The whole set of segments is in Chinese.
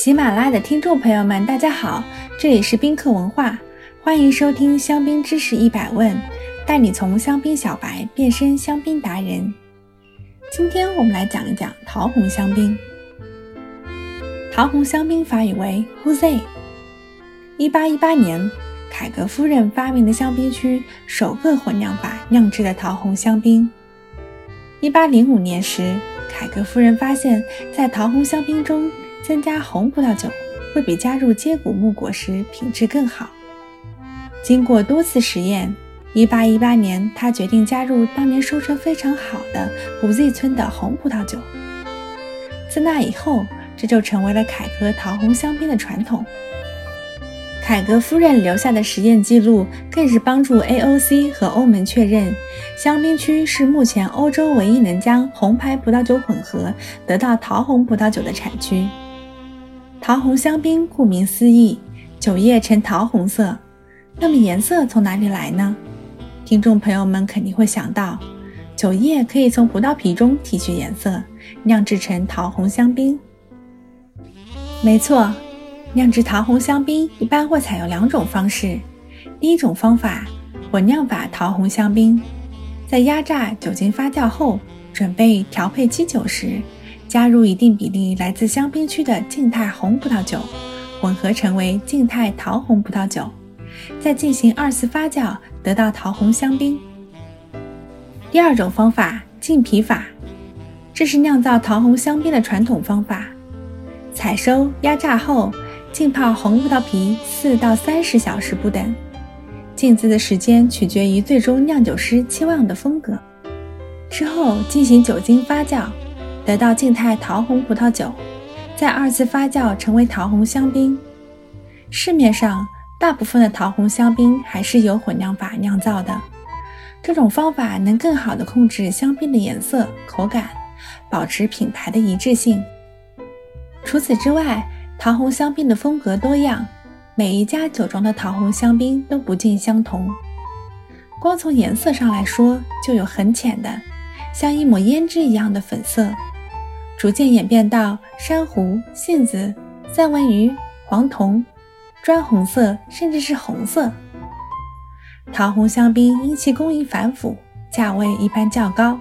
喜马拉雅的听众朋友们，大家好，这里是宾客文化，欢迎收听香槟知识一百问，带你从香槟小白变身香槟达人。今天我们来讲一讲桃红香槟。桃红香槟法语为 h o s e 一八一八年，凯格夫人发明的香槟区首个混酿法酿制的桃红香槟。一八零五年时，凯格夫人发现，在桃红香槟中增加红葡萄酒会比加入接骨木果时品质更好。经过多次实验，1818年，他决定加入当年收成非常好的布 Z 村的红葡萄酒。自那以后，这就成为了凯格桃红香槟的传统。凯格夫人留下的实验记录，更是帮助 AOC 和欧盟确认，香槟区是目前欧洲唯一能将红牌葡萄酒混合得到桃红葡萄酒的产区。桃红香槟顾名思义，酒液呈桃红色。那么颜色从哪里来呢？听众朋友们肯定会想到，酒液可以从葡萄皮中提取颜色，酿制成桃红香槟。没错。酿制桃红香槟一般会采用两种方式。第一种方法，混酿法桃红香槟，在压榨酒精发酵后，准备调配基酒时，加入一定比例来自香槟区的静态红葡萄酒，混合成为静态桃红葡萄酒，再进行二次发酵，得到桃红香槟。第二种方法，浸皮法，这是酿造桃红香槟的传统方法。采收、压榨后。浸泡红葡萄皮四到三十小时不等，浸渍的时间取决于最终酿酒师期望的风格。之后进行酒精发酵，得到静态桃红葡萄酒，再二次发酵成为桃红香槟。市面上大部分的桃红香槟还是由混酿法酿造的，这种方法能更好地控制香槟的颜色、口感，保持品牌的一致性。除此之外，桃红香槟的风格多样，每一家酒庄的桃红香槟都不尽相同。光从颜色上来说，就有很浅的，像一抹胭脂一样的粉色，逐渐演变到珊瑚、杏子、三文鱼、黄铜、砖红色，甚至是红色。桃红香槟因其工艺繁复，价位一般较高。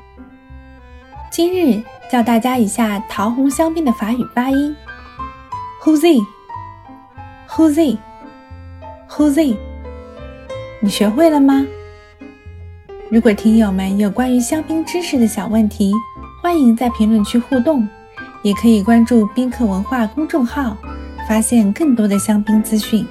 今日教大家一下桃红香槟的法语发音。Who's he？Who's he？Who's he？你学会了吗？如果听友们有关于香槟知识的小问题，欢迎在评论区互动，也可以关注宾客文化公众号，发现更多的香槟资讯。